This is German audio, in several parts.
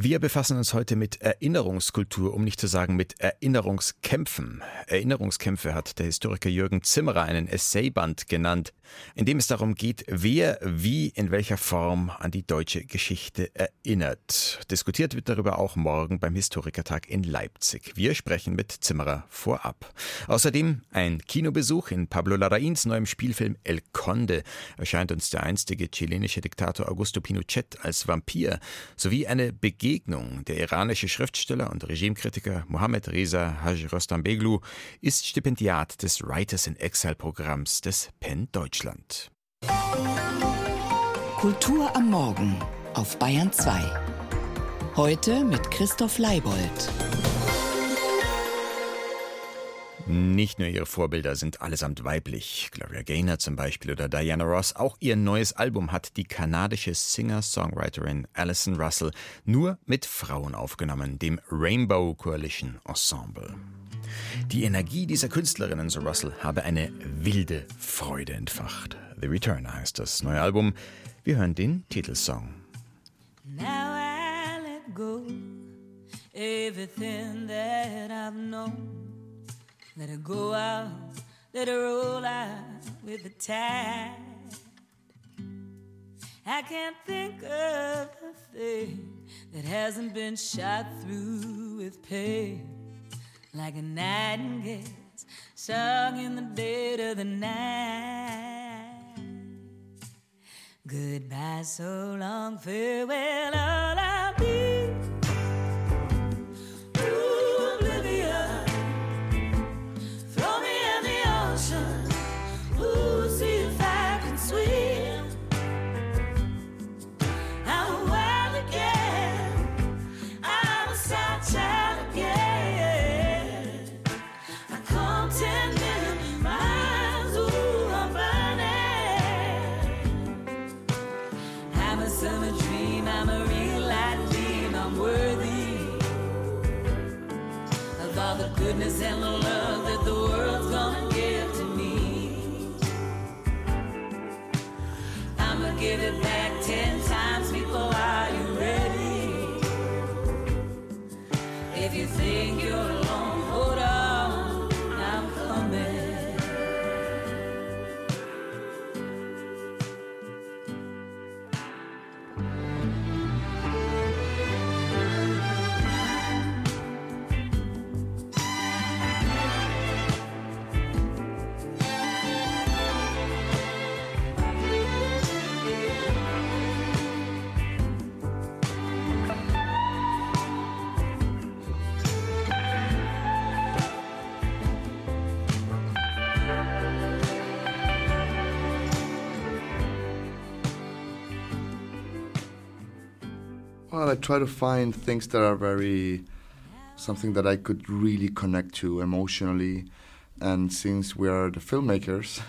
Wir befassen uns heute mit Erinnerungskultur, um nicht zu sagen mit Erinnerungskämpfen. Erinnerungskämpfe hat der Historiker Jürgen Zimmerer einen Essayband genannt, in dem es darum geht, wer wie in welcher Form an die deutsche Geschichte erinnert. Diskutiert wird darüber auch morgen beim Historikertag in Leipzig. Wir sprechen mit Zimmerer vorab. Außerdem ein Kinobesuch in Pablo Larraíns neuem Spielfilm El Conde erscheint uns der einstige chilenische Diktator Augusto Pinochet als Vampir sowie eine Begegnung. Der iranische Schriftsteller und Regimekritiker Mohammed Reza Haj Rostambeglu ist Stipendiat des Writers in Exile Programms des PEN Deutschland. Kultur am Morgen auf Bayern 2. Heute mit Christoph Leibold. Nicht nur ihre Vorbilder sind allesamt weiblich, Gloria Gaynor zum Beispiel oder Diana Ross, auch ihr neues Album hat die kanadische Singer-Songwriterin Alison Russell nur mit Frauen aufgenommen, dem Rainbow Coalition Ensemble. Die Energie dieser Künstlerinnen, so Russell, habe eine wilde Freude entfacht. The Return heißt das neue Album. Wir hören den Titelsong. Now I let go everything that I've known. Let her go out, let her roll out with the tide. I can't think of a thing that hasn't been shot through with pain, like a nightingale's sung in the dead of the night. Goodbye, so long, farewell, all I'll be. I try to find things that are very something that I could really connect to emotionally. And since we are the filmmakers,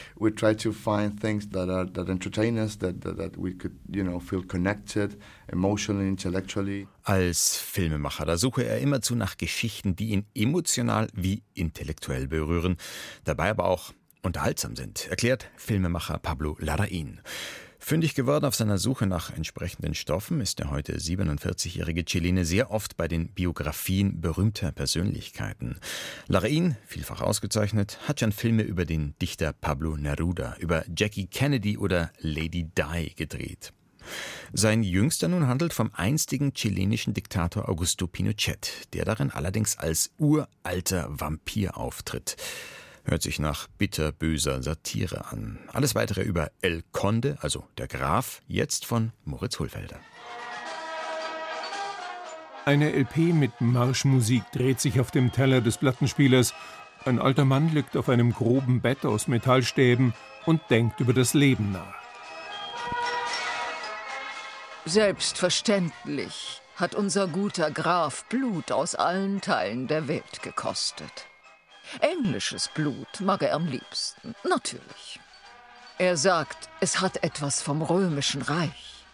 we try to find things that are that entertain us, that, that, that we could, you know, feel connected emotionally, intellectually. Als Filmemacher, da suche er immerzu nach Geschichten, die ihn emotional wie intellektuell berühren, dabei aber auch unterhaltsam sind, erklärt Filmemacher Pablo Larraín. Fündig geworden auf seiner Suche nach entsprechenden Stoffen ist der heute 47-jährige Chilene sehr oft bei den Biografien berühmter Persönlichkeiten. Larraín, vielfach ausgezeichnet, hat schon Filme über den Dichter Pablo Neruda, über Jackie Kennedy oder Lady Di gedreht. Sein jüngster nun handelt vom einstigen chilenischen Diktator Augusto Pinochet, der darin allerdings als uralter Vampir auftritt. Hört sich nach bitterböser Satire an. Alles weitere über El Conde, also der Graf, jetzt von Moritz Hohlfelder. Eine LP mit Marschmusik dreht sich auf dem Teller des Plattenspielers. Ein alter Mann liegt auf einem groben Bett aus Metallstäben und denkt über das Leben nach. Selbstverständlich hat unser guter Graf Blut aus allen Teilen der Welt gekostet. Englisches Blut mag er am liebsten, natürlich. Er sagt, es hat etwas vom römischen Reich.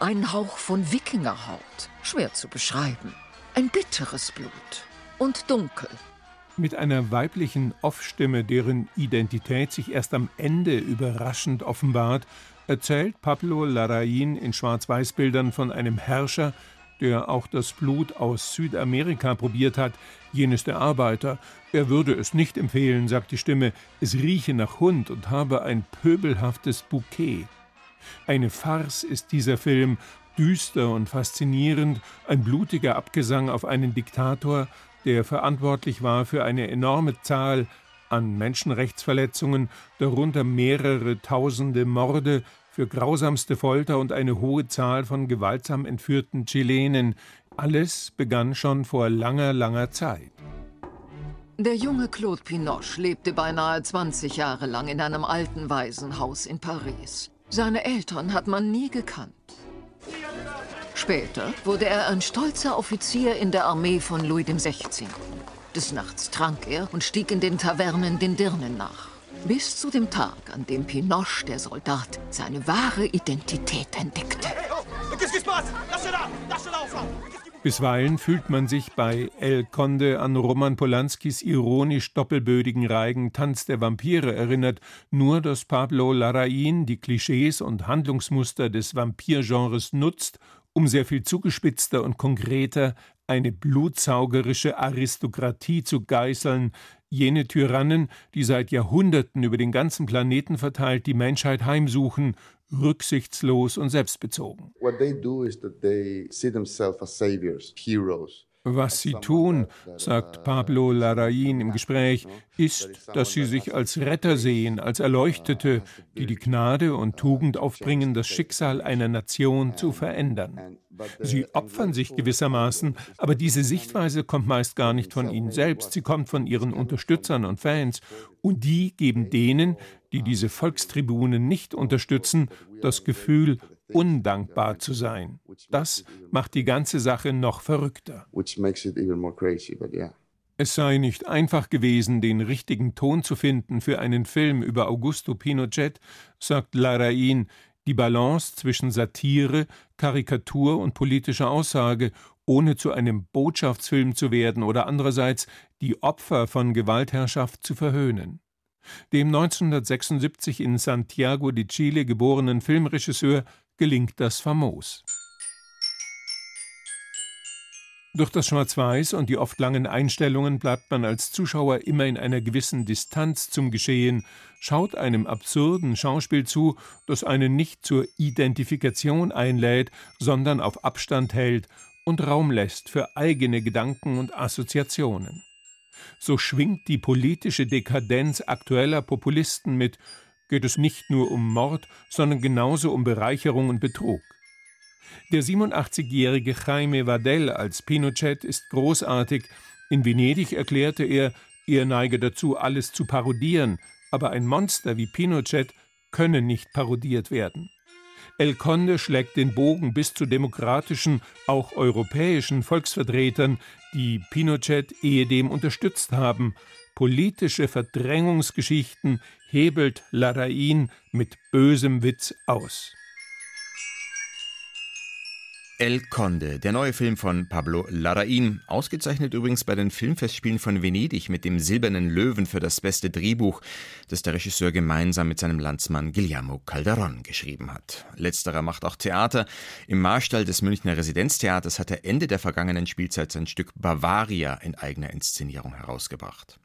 Ein Hauch von Wikingerhaut, schwer zu beschreiben. Ein bitteres Blut und dunkel. Mit einer weiblichen Off-Stimme, deren Identität sich erst am Ende überraschend offenbart, erzählt Pablo Larraín in Schwarz-Weiß-Bildern von einem Herrscher, der auch das Blut aus Südamerika probiert hat, jenes der Arbeiter. Er würde es nicht empfehlen, sagt die Stimme, es rieche nach Hund und habe ein pöbelhaftes Bouquet. Eine Farce ist dieser Film, düster und faszinierend, ein blutiger Abgesang auf einen Diktator, der verantwortlich war für eine enorme Zahl an Menschenrechtsverletzungen, darunter mehrere tausende Morde, für grausamste Folter und eine hohe Zahl von gewaltsam entführten Chilenen. Alles begann schon vor langer, langer Zeit. Der junge Claude Pinoche lebte beinahe 20 Jahre lang in einem alten Waisenhaus in Paris. Seine Eltern hat man nie gekannt. Später wurde er ein stolzer Offizier in der Armee von Louis XVI. Des Nachts trank er und stieg in den Tavernen den Dirnen nach. Bis zu dem Tag, an dem Pinoche, der Soldat, seine wahre Identität entdeckte. Bisweilen fühlt man sich bei El Conde an Roman Polanskis ironisch doppelbödigen Reigen Tanz der Vampire erinnert, nur dass Pablo Larraín die Klischees und Handlungsmuster des Vampirgenres nutzt, um sehr viel zugespitzter und konkreter eine blutsaugerische Aristokratie zu geißeln, jene Tyrannen, die seit Jahrhunderten über den ganzen Planeten verteilt die Menschheit heimsuchen, rücksichtslos und selbstbezogen. Was sie tun, sagt Pablo Larraín im Gespräch, ist, dass sie sich als Retter sehen, als Erleuchtete, die die Gnade und Tugend aufbringen, das Schicksal einer Nation zu verändern. Sie opfern sich gewissermaßen, aber diese Sichtweise kommt meist gar nicht von ihnen selbst, sie kommt von ihren Unterstützern und Fans, und die geben denen, die diese Volkstribunen nicht unterstützen, das Gefühl, undankbar zu sein. Das macht die ganze Sache noch verrückter. Es sei nicht einfach gewesen, den richtigen Ton zu finden für einen Film über Augusto Pinochet, sagt Larraín, die Balance zwischen Satire, Karikatur und politischer Aussage, ohne zu einem Botschaftsfilm zu werden oder andererseits die Opfer von Gewaltherrschaft zu verhöhnen. Dem 1976 in Santiago de Chile geborenen Filmregisseur gelingt das famos. Durch das Schwarz-Weiß und die oft langen Einstellungen bleibt man als Zuschauer immer in einer gewissen Distanz zum Geschehen, schaut einem absurden Schauspiel zu, das einen nicht zur Identifikation einlädt, sondern auf Abstand hält und Raum lässt für eigene Gedanken und Assoziationen. So schwingt die politische Dekadenz aktueller Populisten mit, geht es nicht nur um Mord, sondern genauso um Bereicherung und Betrug. Der 87-jährige Jaime Vadell als Pinochet ist großartig. In Venedig erklärte er, er neige dazu, alles zu parodieren, aber ein Monster wie Pinochet könne nicht parodiert werden. El Conde schlägt den Bogen bis zu demokratischen, auch europäischen Volksvertretern, die Pinochet ehedem unterstützt haben. Politische Verdrängungsgeschichten hebelt Larraín mit bösem Witz aus. El Conde, der neue Film von Pablo Larraín, ausgezeichnet übrigens bei den Filmfestspielen von Venedig mit dem Silbernen Löwen für das beste Drehbuch, das der Regisseur gemeinsam mit seinem Landsmann Guillermo Calderón geschrieben hat. Letzterer macht auch Theater. Im Marstall des Münchner Residenztheaters hat er Ende der vergangenen Spielzeit sein Stück Bavaria in eigener Inszenierung herausgebracht.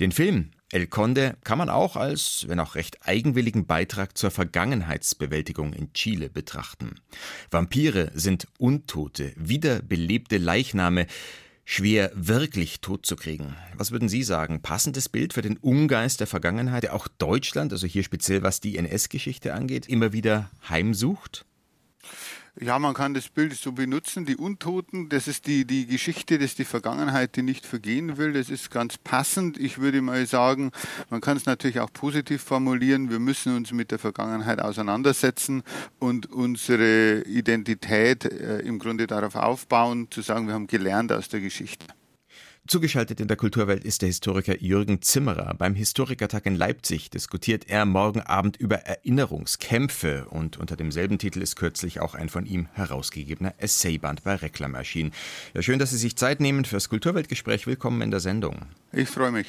Den Film El Conde kann man auch als, wenn auch recht eigenwilligen Beitrag zur Vergangenheitsbewältigung in Chile betrachten. Vampire sind Untote, wiederbelebte Leichname, schwer wirklich tot zu kriegen. Was würden Sie sagen? Passendes Bild für den Ungeist der Vergangenheit, der auch Deutschland, also hier speziell was die NS-Geschichte angeht, immer wieder heimsucht? Ja, man kann das Bild so benutzen. Die Untoten, das ist die, die Geschichte, das ist die Vergangenheit, die nicht vergehen will. Das ist ganz passend. Ich würde mal sagen, man kann es natürlich auch positiv formulieren. Wir müssen uns mit der Vergangenheit auseinandersetzen und unsere Identität äh, im Grunde darauf aufbauen, zu sagen, wir haben gelernt aus der Geschichte. Zugeschaltet in der Kulturwelt ist der Historiker Jürgen Zimmerer. Beim Historikertag in Leipzig diskutiert er morgen Abend über Erinnerungskämpfe und unter demselben Titel ist kürzlich auch ein von ihm herausgegebener Essayband bei Reklam erschienen. Ja, schön, dass Sie sich Zeit nehmen fürs Kulturweltgespräch. Willkommen in der Sendung. Ich freue mich.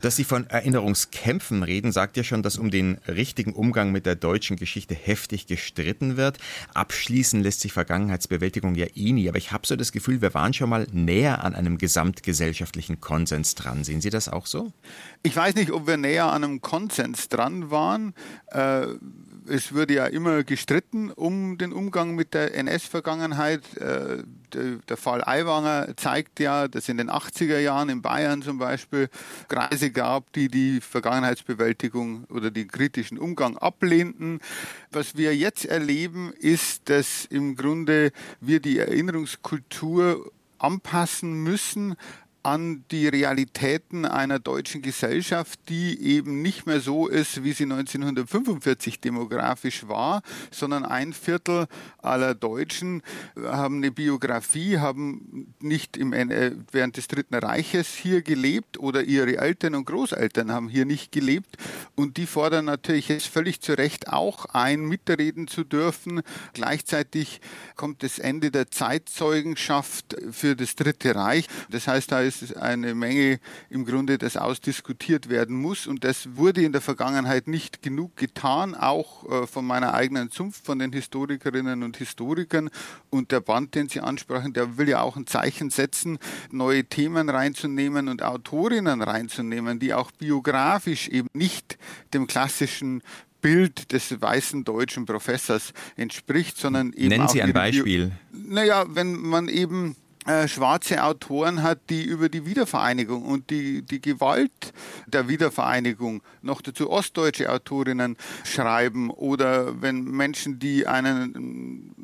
Dass Sie von Erinnerungskämpfen reden, sagt ja schon, dass um den richtigen Umgang mit der deutschen Geschichte heftig gestritten wird. Abschließen lässt sich Vergangenheitsbewältigung ja eh nie, aber ich habe so das Gefühl, wir waren schon mal näher an einem gesamtgesellschaftlichen Konsens dran. Sehen Sie das auch so? Ich weiß nicht, ob wir näher an einem Konsens dran waren. Äh, es wurde ja immer gestritten um den Umgang mit der NS-Vergangenheit. Äh, der Fall Aiwanger zeigt ja, dass in den 80er Jahren in Bayern zum Beispiel Kreise gab, die die Vergangenheitsbewältigung oder den kritischen Umgang ablehnten. Was wir jetzt erleben, ist, dass im Grunde wir die Erinnerungskultur anpassen müssen an die Realitäten einer deutschen Gesellschaft, die eben nicht mehr so ist, wie sie 1945 demografisch war, sondern ein Viertel aller Deutschen haben eine Biografie, haben nicht im, äh, während des Dritten Reiches hier gelebt oder ihre Eltern und Großeltern haben hier nicht gelebt und die fordern natürlich jetzt völlig zu Recht auch ein, mitreden zu dürfen. Gleichzeitig kommt das Ende der Zeitzeugenschaft für das Dritte Reich. Das heißt, da ist ist eine Menge im Grunde, das ausdiskutiert werden muss. Und das wurde in der Vergangenheit nicht genug getan, auch äh, von meiner eigenen Zunft, von den Historikerinnen und Historikern. Und der Band, den Sie ansprachen, der will ja auch ein Zeichen setzen, neue Themen reinzunehmen und Autorinnen reinzunehmen, die auch biografisch eben nicht dem klassischen Bild des weißen deutschen Professors entspricht, sondern eben. Nennen Sie ein Beispiel. Bio naja, wenn man eben äh, schwarze Autoren hat, die über die Wiedervereinigung und die, die Gewalt der Wiedervereinigung, noch dazu ostdeutsche Autorinnen schreiben oder wenn Menschen, die einen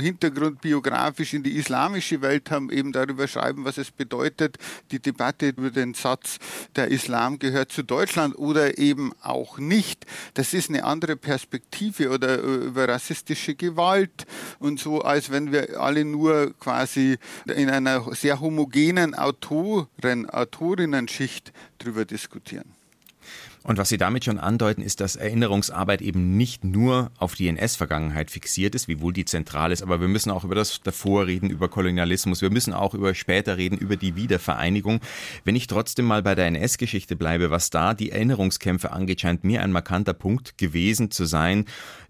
Hintergrund biografisch in die islamische Welt haben, eben darüber schreiben, was es bedeutet, die Debatte über den Satz, der Islam gehört zu Deutschland oder eben auch nicht. Das ist eine andere Perspektive oder äh, über rassistische Gewalt und so, als wenn wir alle nur quasi in in einer sehr homogenen Autoren, Autorinnenschicht darüber diskutieren. Und was Sie damit schon andeuten, ist, dass Erinnerungsarbeit eben nicht nur auf die NS-Vergangenheit fixiert ist, wiewohl die zentral ist, aber wir müssen auch über das davor reden, über Kolonialismus, wir müssen auch über später reden, über die Wiedervereinigung. Wenn ich trotzdem mal bei der NS-Geschichte bleibe, was da die Erinnerungskämpfe angeht, scheint mir ein markanter Punkt gewesen zu sein,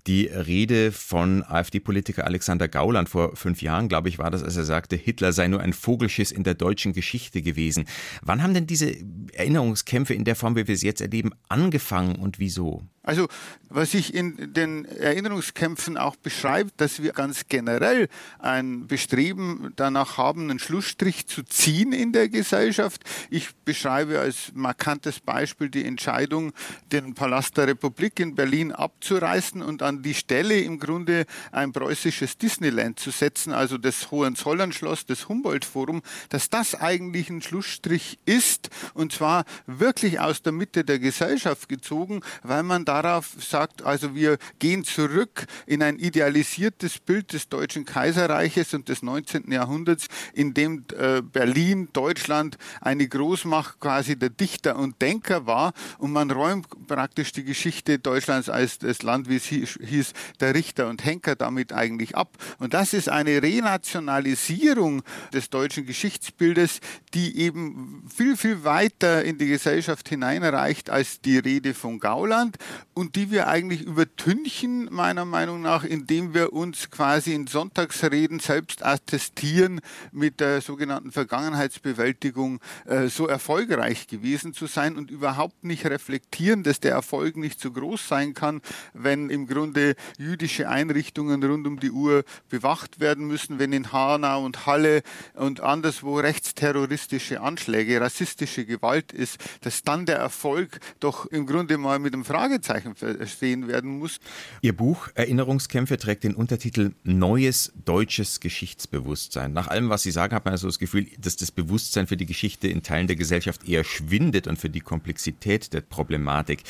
die Rede von AfD-Politiker Alexander Gauland vor fünf Jahren, glaube ich, war das, als er sagte, Hitler sei nur ein Vogelschiss in der deutschen Geschichte gewesen. Wann haben denn diese Erinnerungskämpfe in der Form, wie wir sie jetzt erleben, angefangen und wieso? Also was ich in den Erinnerungskämpfen auch beschreibe, dass wir ganz generell ein Bestreben danach haben, einen Schlussstrich zu ziehen in der Gesellschaft. Ich beschreibe als markantes Beispiel die Entscheidung, den Palast der Republik in Berlin abzureißen und an die Stelle im Grunde ein preußisches Disneyland zu setzen, also das Hohenzollernschloss, das Humboldt-Forum, dass das eigentlich ein Schlussstrich ist und zwar wirklich aus der Mitte der Gesellschaft gezogen, weil man da darauf sagt, also wir gehen zurück in ein idealisiertes Bild des Deutschen Kaiserreiches und des 19. Jahrhunderts, in dem äh, Berlin, Deutschland eine Großmacht quasi der Dichter und Denker war und man räumt praktisch die Geschichte Deutschlands als das Land, wie es hieß, der Richter und Henker damit eigentlich ab. Und das ist eine Renationalisierung des deutschen Geschichtsbildes, die eben viel, viel weiter in die Gesellschaft hineinreicht als die Rede von Gauland und die wir eigentlich übertünchen, meiner Meinung nach, indem wir uns quasi in Sonntagsreden selbst attestieren, mit der sogenannten Vergangenheitsbewältigung äh, so erfolgreich gewesen zu sein und überhaupt nicht reflektieren, dass der Erfolg nicht so groß sein kann, wenn im Grunde jüdische Einrichtungen rund um die Uhr bewacht werden müssen, wenn in Hanau und Halle und anderswo rechtsterroristische Anschläge, rassistische Gewalt ist, dass dann der Erfolg doch im Grunde mal mit einem Fragezeichen verstehen werden muss. Ihr Buch Erinnerungskämpfe trägt den Untertitel Neues deutsches Geschichtsbewusstsein. Nach allem, was Sie sagen, hat man also das Gefühl, dass das Bewusstsein für die Geschichte in Teilen der Gesellschaft eher schwindet und für die Komplexität der Problematik.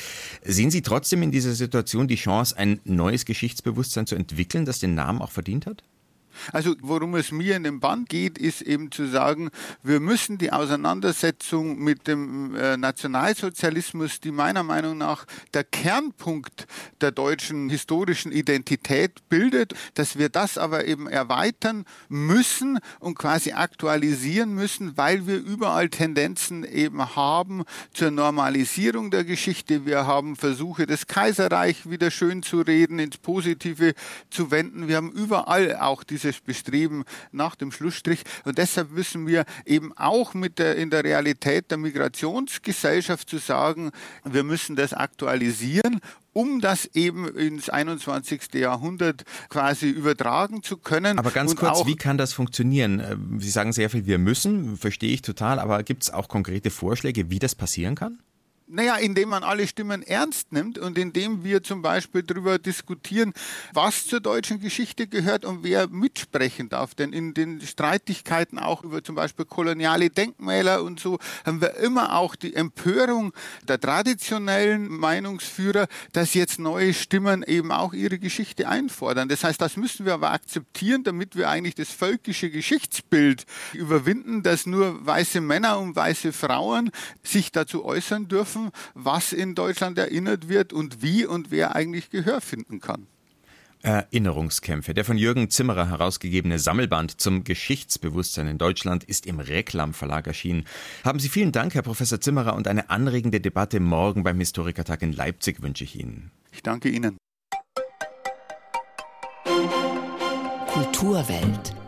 Sehen Sie trotzdem in dieser Situation die Chance, ein neues Geschichtsbewusstsein zu entwickeln, das den Namen auch verdient hat? Also worum es mir in dem Band geht, ist eben zu sagen, wir müssen die Auseinandersetzung mit dem äh, Nationalsozialismus, die meiner Meinung nach der Kernpunkt der deutschen historischen Identität bildet, dass wir das aber eben erweitern müssen und quasi aktualisieren müssen, weil wir überall Tendenzen eben haben zur Normalisierung der Geschichte. Wir haben Versuche, das Kaiserreich wieder schön zu reden, ins Positive zu wenden. Wir haben überall auch dieses Bestreben nach dem Schlussstrich. Und deshalb müssen wir eben auch mit der, in der Realität der Migrationsgesellschaft zu sagen, wir müssen das aktualisieren um das eben ins 21. Jahrhundert quasi übertragen zu können. Aber ganz kurz, wie kann das funktionieren? Sie sagen sehr viel, wir müssen, verstehe ich total, aber gibt es auch konkrete Vorschläge, wie das passieren kann? Naja, indem man alle Stimmen ernst nimmt und indem wir zum Beispiel darüber diskutieren, was zur deutschen Geschichte gehört und wer mitsprechen darf. Denn in den Streitigkeiten auch über zum Beispiel koloniale Denkmäler und so haben wir immer auch die Empörung der traditionellen Meinungsführer, dass jetzt neue Stimmen eben auch ihre Geschichte einfordern. Das heißt, das müssen wir aber akzeptieren, damit wir eigentlich das völkische Geschichtsbild überwinden, dass nur weiße Männer und weiße Frauen sich dazu äußern dürfen schaffen, was in Deutschland erinnert wird und wie und wer eigentlich Gehör finden kann. Erinnerungskämpfe. Der von Jürgen Zimmerer herausgegebene Sammelband zum Geschichtsbewusstsein in Deutschland ist im Reklam Verlag erschienen. Haben Sie vielen Dank, Herr Professor Zimmerer, und eine anregende Debatte morgen beim Historikertag in Leipzig wünsche ich Ihnen. Ich danke Ihnen. Kulturwelt.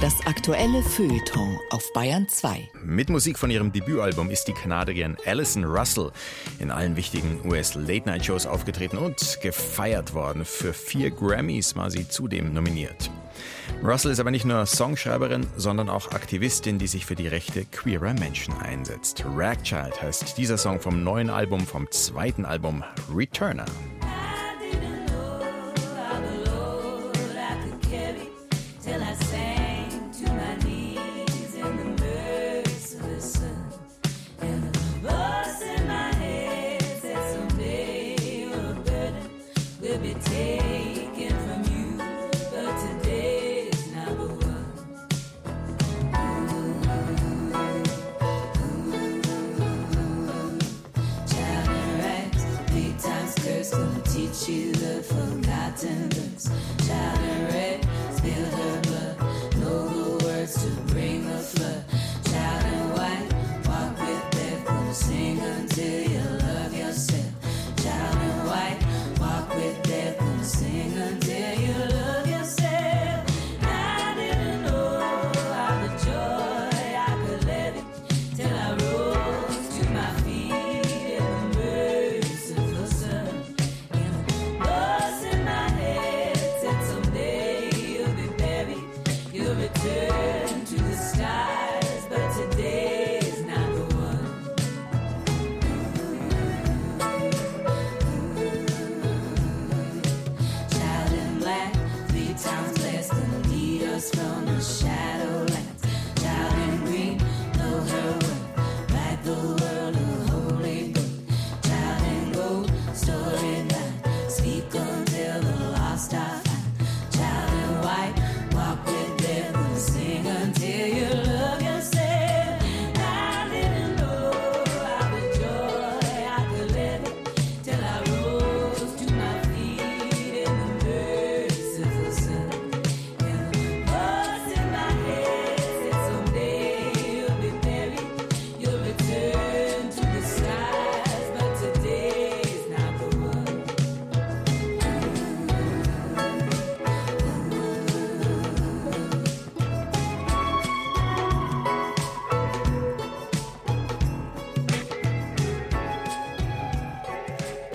Das aktuelle Feuilleton auf Bayern 2. Mit Musik von ihrem Debütalbum ist die Kanadierin Alison Russell in allen wichtigen US-Late-Night-Shows aufgetreten und gefeiert worden. Für vier Grammys war sie zudem nominiert. Russell ist aber nicht nur Songschreiberin, sondern auch Aktivistin, die sich für die Rechte queerer Menschen einsetzt. Ragchild heißt dieser Song vom neuen Album, vom zweiten Album Returner. day.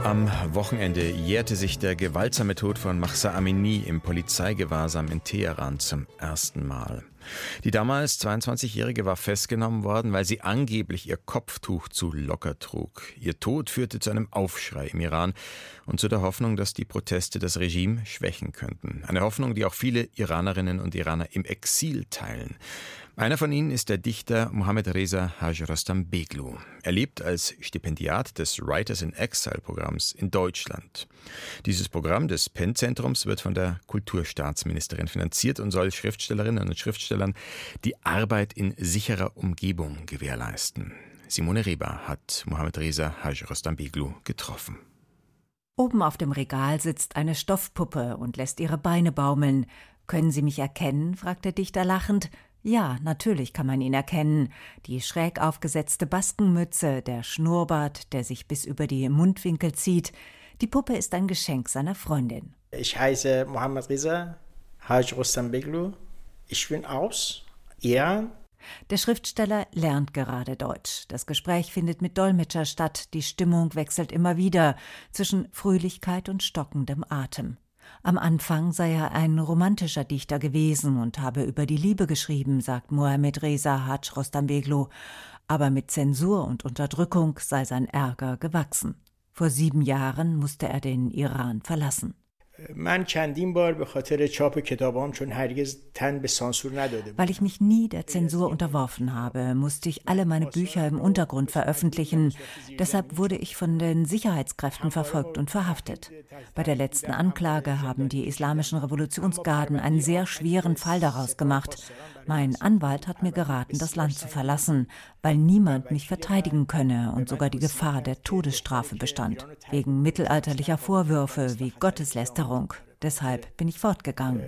Am Wochenende jährte sich der gewaltsame Tod von Mahsa Amini im Polizeigewahrsam in Teheran zum ersten Mal. Die damals 22-Jährige war festgenommen worden, weil sie angeblich ihr Kopftuch zu locker trug. Ihr Tod führte zu einem Aufschrei im Iran und zu der Hoffnung, dass die Proteste das Regime schwächen könnten. Eine Hoffnung, die auch viele Iranerinnen und Iraner im Exil teilen. Einer von ihnen ist der Dichter Mohammed Reza Haj Rostam Beglu. Er lebt als Stipendiat des Writers in Exile Programms in Deutschland. Dieses Programm des Penn-Zentrums wird von der Kulturstaatsministerin finanziert und soll Schriftstellerinnen und Schriftstellern die Arbeit in sicherer Umgebung gewährleisten. Simone Reber hat Mohammed Reza Haj Rostam Beglu getroffen. Oben auf dem Regal sitzt eine Stoffpuppe und lässt ihre Beine baumeln. Können Sie mich erkennen? fragt der Dichter lachend. Ja, natürlich kann man ihn erkennen. Die schräg aufgesetzte Baskenmütze, der Schnurrbart, der sich bis über die Mundwinkel zieht. Die Puppe ist ein Geschenk seiner Freundin. Ich heiße Mohammed Riza, Haj Rostam Beglu. Ich bin aus Iran. Der Schriftsteller lernt gerade Deutsch. Das Gespräch findet mit Dolmetscher statt. Die Stimmung wechselt immer wieder zwischen Fröhlichkeit und stockendem Atem. Am Anfang sei er ein romantischer Dichter gewesen und habe über die Liebe geschrieben, sagt Mohammed Reza Haj Rostambeglu. Aber mit Zensur und Unterdrückung sei sein Ärger gewachsen. Vor sieben Jahren musste er den Iran verlassen. Weil ich mich nie der Zensur unterworfen habe, musste ich alle meine Bücher im Untergrund veröffentlichen. Deshalb wurde ich von den Sicherheitskräften verfolgt und verhaftet. Bei der letzten Anklage haben die islamischen Revolutionsgarden einen sehr schweren Fall daraus gemacht. Mein Anwalt hat mir geraten, das Land zu verlassen, weil niemand mich verteidigen könne und sogar die Gefahr der Todesstrafe bestand, wegen mittelalterlicher Vorwürfe wie Gotteslästerung. Deshalb bin ich fortgegangen.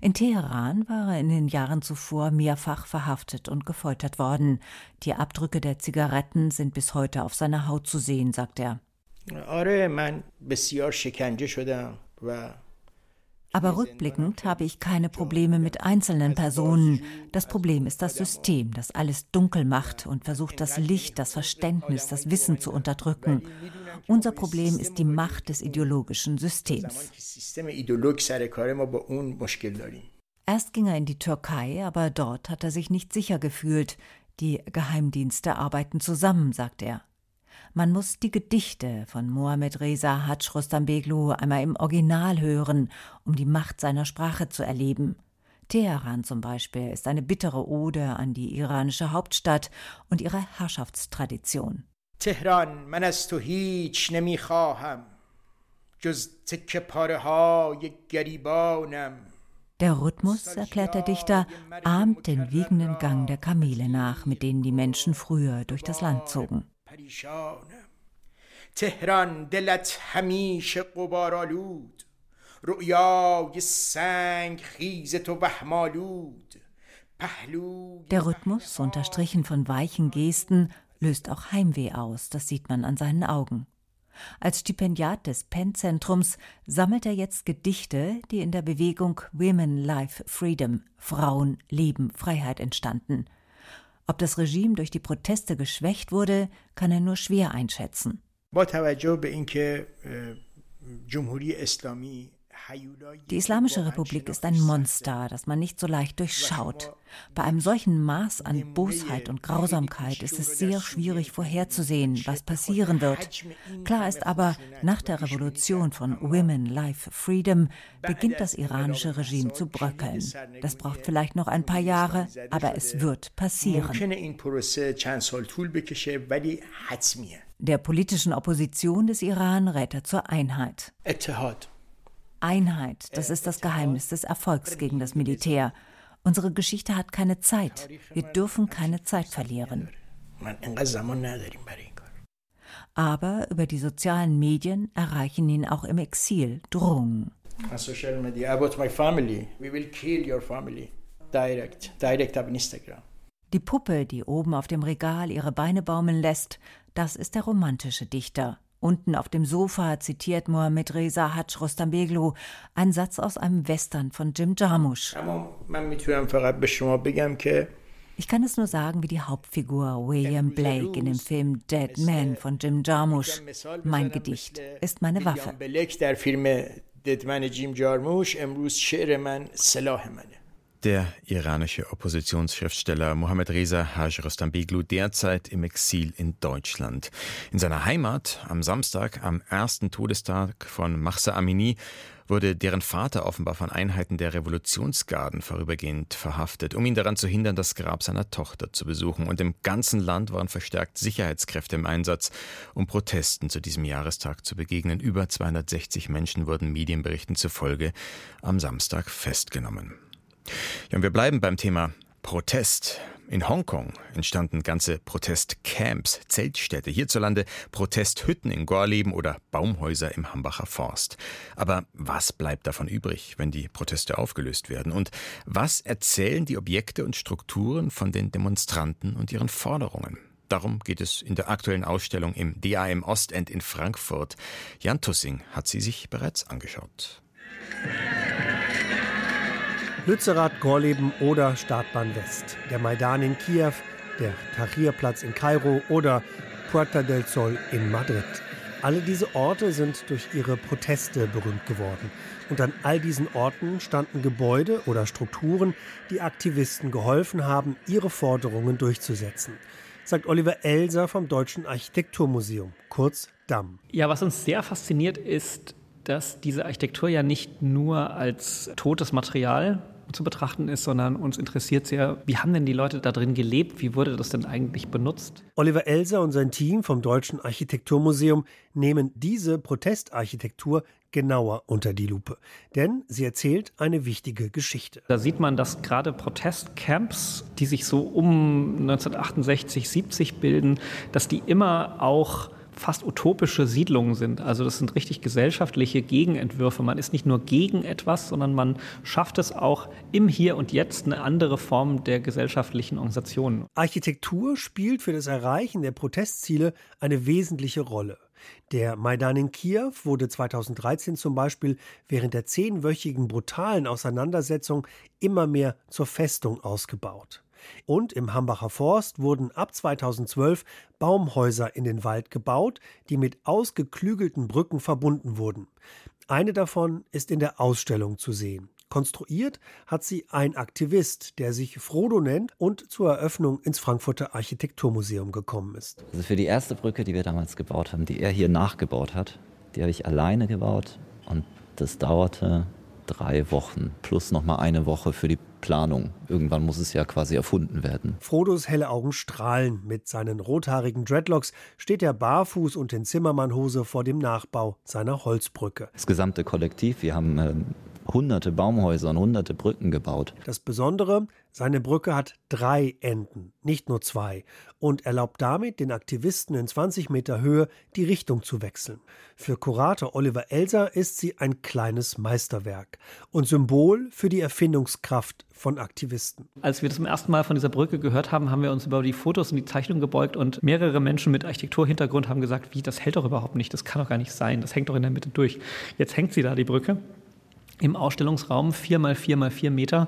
In Teheran war er in den Jahren zuvor mehrfach verhaftet und gefoltert worden. Die Abdrücke der Zigaretten sind bis heute auf seiner Haut zu sehen, sagt er. آره من بسیار شکنجه شدم و aber rückblickend habe ich keine Probleme mit einzelnen Personen. Das Problem ist das System, das alles dunkel macht und versucht, das Licht, das Verständnis, das Wissen zu unterdrücken. Unser Problem ist die Macht des ideologischen Systems. Erst ging er in die Türkei, aber dort hat er sich nicht sicher gefühlt. Die Geheimdienste arbeiten zusammen, sagt er. Man muss die Gedichte von Mohammed Reza Haj Rostambeglu einmal im Original hören, um die Macht seiner Sprache zu erleben. Teheran zum Beispiel ist eine bittere Ode an die iranische Hauptstadt und ihre Herrschaftstradition. تهران من از تو هیچ نمیخواهم جز تکه پاره های گریبانم der Rhythmus, erklärt der Dichter, ahmt den wiegenden Gang der Kamele nach, mit denen die Menschen früher durch das Land zogen. پریشانم تهران دلت همیشه قبارالود رؤیای سنگ خیز تو وهمالود Der Rhythmus, unterstrichen von weichen Gesten, löst auch Heimweh aus, das sieht man an seinen Augen. Als Stipendiat des Penn-Zentrums sammelt er jetzt Gedichte, die in der Bewegung Women Life Freedom Frauen, Leben, Freiheit entstanden – ob das Regime durch die Proteste geschwächt wurde, kann er nur schwer einschätzen. با توجه به اینکه جمهوری die Islamische Republik ist ein Monster, das man nicht so leicht durchschaut. Bei einem solchen Maß an Bosheit und Grausamkeit ist es sehr schwierig vorherzusehen, was passieren wird. Klar ist aber, nach der Revolution von Women, Life, Freedom beginnt das iranische Regime zu bröckeln. Das braucht vielleicht noch ein paar Jahre, aber es wird passieren. Der politischen Opposition des Iran rät er zur Einheit. Einheit, das ist das Geheimnis des Erfolgs gegen das Militär. Unsere Geschichte hat keine Zeit. Wir dürfen keine Zeit verlieren. Aber über die sozialen Medien erreichen ihn auch im Exil Drohungen. social media about my family. We will kill your family. Direct, direct auf Instagram. Die Puppe, die oben auf dem Regal ihre Beine baumeln lässt, das ist der romantische Dichter. Unten auf dem Sofa zitiert Mohammed Reza Haj Rostambeglu einen Satz aus einem Western von Jim Jarmusch. Ich kann es nur sagen wie die Hauptfigur William Blake in dem Film Dead Man von Jim Jarmusch. Mein Gedicht ist meine Waffe. Der iranische Oppositionsschriftsteller Mohammed Reza Haj Rostambeglu derzeit im Exil in Deutschland. In seiner Heimat am Samstag, am ersten Todestag von Mahsa Amini, wurde deren Vater offenbar von Einheiten der Revolutionsgarden vorübergehend verhaftet, um ihn daran zu hindern, das Grab seiner Tochter zu besuchen. Und im ganzen Land waren verstärkt Sicherheitskräfte im Einsatz, um Protesten zu diesem Jahrestag zu begegnen. Über 260 Menschen wurden Medienberichten zufolge am Samstag festgenommen. Ja, und wir bleiben beim Thema Protest. In Hongkong entstanden ganze Protestcamps, Zeltstädte, hierzulande Protesthütten in Gorleben oder Baumhäuser im Hambacher Forst. Aber was bleibt davon übrig, wenn die Proteste aufgelöst werden? Und was erzählen die Objekte und Strukturen von den Demonstranten und ihren Forderungen? Darum geht es in der aktuellen Ausstellung im DAM Ostend in Frankfurt. Jan Tussing hat sie sich bereits angeschaut. Lützerath, Gorleben oder Startbahn West, der Maidan in Kiew, der Tahrirplatz in Kairo oder Puerta del Sol in Madrid. Alle diese Orte sind durch ihre Proteste berühmt geworden. Und an all diesen Orten standen Gebäude oder Strukturen, die Aktivisten geholfen haben, ihre Forderungen durchzusetzen, sagt Oliver Elser vom Deutschen Architekturmuseum, kurz DAM. Ja, was uns sehr fasziniert ist, dass diese Architektur ja nicht nur als totes Material zu betrachten ist, sondern uns interessiert sehr, wie haben denn die Leute da drin gelebt? Wie wurde das denn eigentlich benutzt? Oliver Elser und sein Team vom Deutschen Architekturmuseum nehmen diese Protestarchitektur genauer unter die Lupe. Denn sie erzählt eine wichtige Geschichte. Da sieht man, dass gerade Protestcamps, die sich so um 1968, 70 bilden, dass die immer auch fast utopische Siedlungen sind. Also das sind richtig gesellschaftliche Gegenentwürfe. Man ist nicht nur gegen etwas, sondern man schafft es auch im Hier und Jetzt eine andere Form der gesellschaftlichen Organisationen. Architektur spielt für das Erreichen der Protestziele eine wesentliche Rolle. Der Maidan in Kiew wurde 2013 zum Beispiel während der zehnwöchigen brutalen Auseinandersetzung immer mehr zur Festung ausgebaut. Und im Hambacher Forst wurden ab 2012 Baumhäuser in den Wald gebaut, die mit ausgeklügelten Brücken verbunden wurden. Eine davon ist in der Ausstellung zu sehen. Konstruiert hat sie ein Aktivist, der sich Frodo nennt und zur Eröffnung ins Frankfurter Architekturmuseum gekommen ist. Also für die erste Brücke, die wir damals gebaut haben, die er hier nachgebaut hat, die habe ich alleine gebaut und das dauerte drei Wochen plus noch mal eine Woche für die Planung. Irgendwann muss es ja quasi erfunden werden. Frodos helle Augen strahlen. Mit seinen rothaarigen Dreadlocks steht er barfuß und in Zimmermannhose vor dem Nachbau seiner Holzbrücke. Das gesamte Kollektiv, wir haben äh, hunderte Baumhäuser und hunderte Brücken gebaut. Das Besondere, seine Brücke hat drei Enden, nicht nur zwei, und erlaubt damit den Aktivisten in 20 Meter Höhe die Richtung zu wechseln. Für Kurator Oliver Elser ist sie ein kleines Meisterwerk und Symbol für die Erfindungskraft von Aktivisten. Als wir zum ersten Mal von dieser Brücke gehört haben, haben wir uns über die Fotos und die Zeichnung gebeugt und mehrere Menschen mit Architekturhintergrund haben gesagt, wie, das hält doch überhaupt nicht, das kann doch gar nicht sein, das hängt doch in der Mitte durch. Jetzt hängt sie da, die Brücke im Ausstellungsraum, vier mal vier mal vier Meter,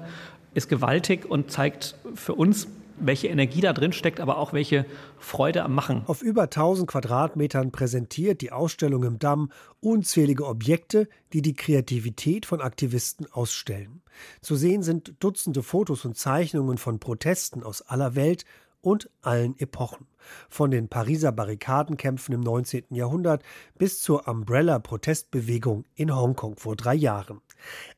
ist gewaltig und zeigt für uns, welche Energie da drin steckt, aber auch welche Freude am Machen. Auf über 1000 Quadratmetern präsentiert die Ausstellung im Damm unzählige Objekte, die die Kreativität von Aktivisten ausstellen. Zu sehen sind Dutzende Fotos und Zeichnungen von Protesten aus aller Welt und allen Epochen. Von den Pariser Barrikadenkämpfen im 19. Jahrhundert bis zur Umbrella-Protestbewegung in Hongkong vor drei Jahren.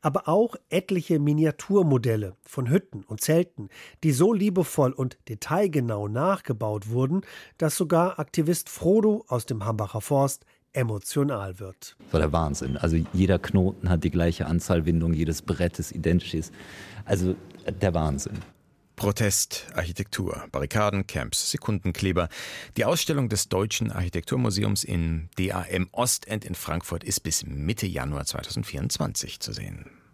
Aber auch etliche Miniaturmodelle von Hütten und Zelten, die so liebevoll und detailgenau nachgebaut wurden, dass sogar Aktivist Frodo aus dem Hambacher Forst emotional wird. Das war der Wahnsinn. Also jeder Knoten hat die gleiche Anzahl Windungen, jedes Brett ist identisch. Also der Wahnsinn. Protest, Architektur, Barrikaden, Camps, Sekundenkleber. Die Ausstellung des Deutschen Architekturmuseums in DAM Ostend in Frankfurt ist bis Mitte Januar 2024 zu sehen.